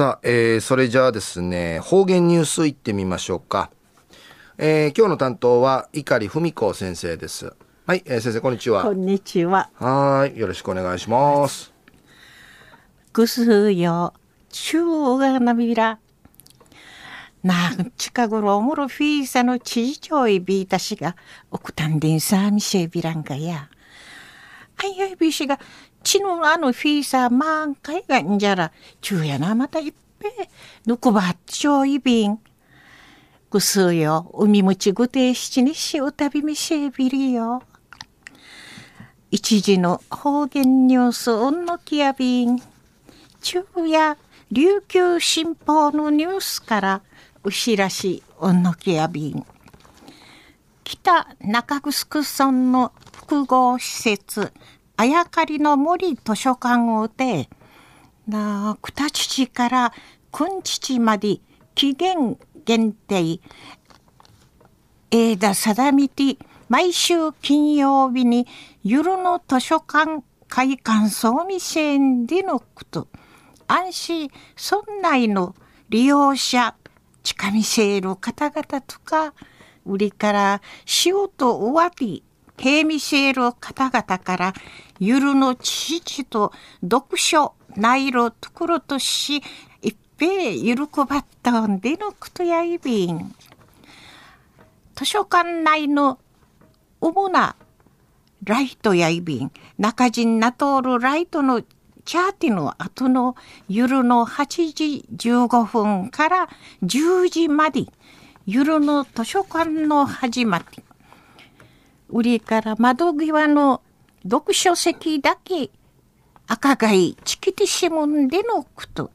さあ、えー、それじゃあですね、方言ニュースいってみましょうか。えー、今日の担当は碇文子先生です。はい、えー、先生こんにちは。こんにちは。はい、よろしくお願いします。ぐすよ、中がなびら。なん近頃おもろフィーサの知事長いビータ氏が、奥たんでんさみせびらんがや。あいやいびしが、ちのあのフィーサー満開がんじゃら、中やなまたいっぺ、ぬくばっちょいびん。ぐすうよ、海むちぐて七にしうたびみせびりよ。一時の方言ニュースうんのきやびん。中や琉球新報のニュースから牛らしうんのきやびん。北中城村の複合施設あやかりの森図書館をてな九父から君父まで期限限定枝定みて毎週金曜日に夜の図書館開館総見せんでのこと。安心村内の利用者近見せる方々とか売りから仕事終わり平見せる方々から夜の父と読書内容ところとし一平喜ばったんでのことやいびん図書館内の主なライトやいびん中陣な通るライトのチャーティの後の夜の8時15分から10時まで夜の図書館の始まり売りから窓際の読書席だけ赤貝チキティシムンでのこと。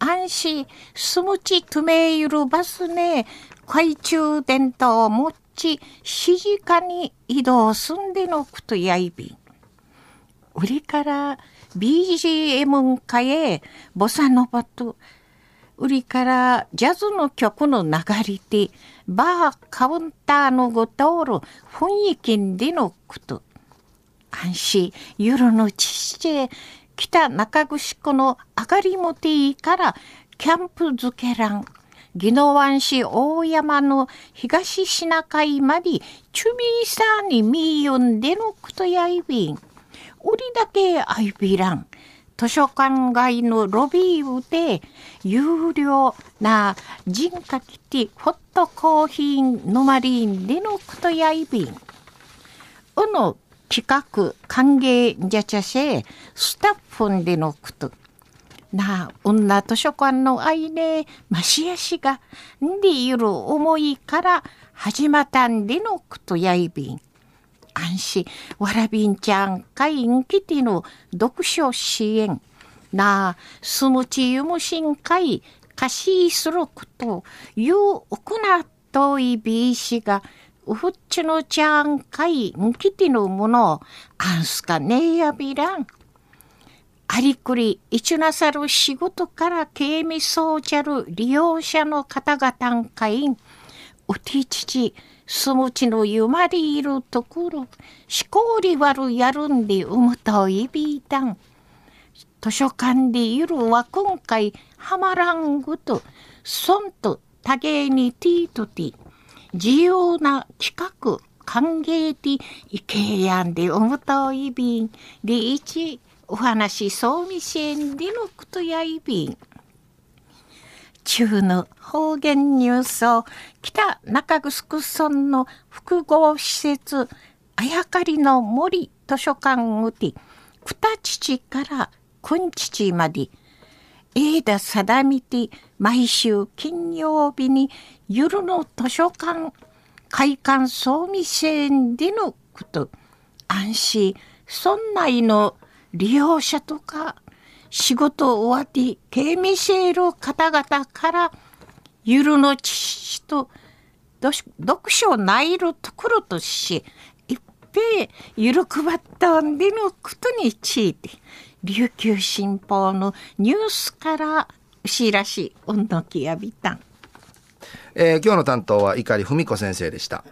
安心すむちとめゆるバスね懐中電灯を持ち静かに移動すんでのことやいび。売りから BGM かえボサノバと売りからジャズの曲の流れでバーカウンターのご通る雰囲気でのこと。安心夜のちち北中城の上がりもていからキャンプ漬けらん。宜野湾市大山の東シナ海までチュミーサーにみよんでのことやいびん。売りだけあいびらん。図書館街のロビーで有料な人家キティホットコーヒーのまりんでのことやいびん。うの企画歓迎じゃちゃせスタッフでのこと。なあ、女図書館の愛ね、ましやしが、んでいる思いから始まったんでのことやいびん。安心、わらびんちゃんかいんきての読書支援。なあ、すむちゆむしんかい、かしすること、ゆうおくなといびいしが、うふっちのちゃんかいんきてのもの、あんすかねえやびらん。ありくり、いちなさる仕事から警備そうちゃる利用者の方々んかいん、うてちち、すむちのゆまりいるところ、しこりわるやるんでうむといびいたん。図書館でいるは今回はまらんぐと、そんと多芸にティートティ、自由な企画、歓迎ティ、いけやんでうむといびん、でいち、お話そうみせんでのことやいびん。中の方言ニュースを北中城村の複合施設あやかりの森図書館うて二父から君父まで枝定みて毎週金曜日に夜の図書館開館総見せんでのこと。安心。村内の利用者とか仕事終わって刑務シール方々からゆるの知識と読書ないるところとし一平ゆるくばったんでのことについて琉球新報のニュースからしらしおんのきやびたん、えー、今日の担当は碇文子先生でした。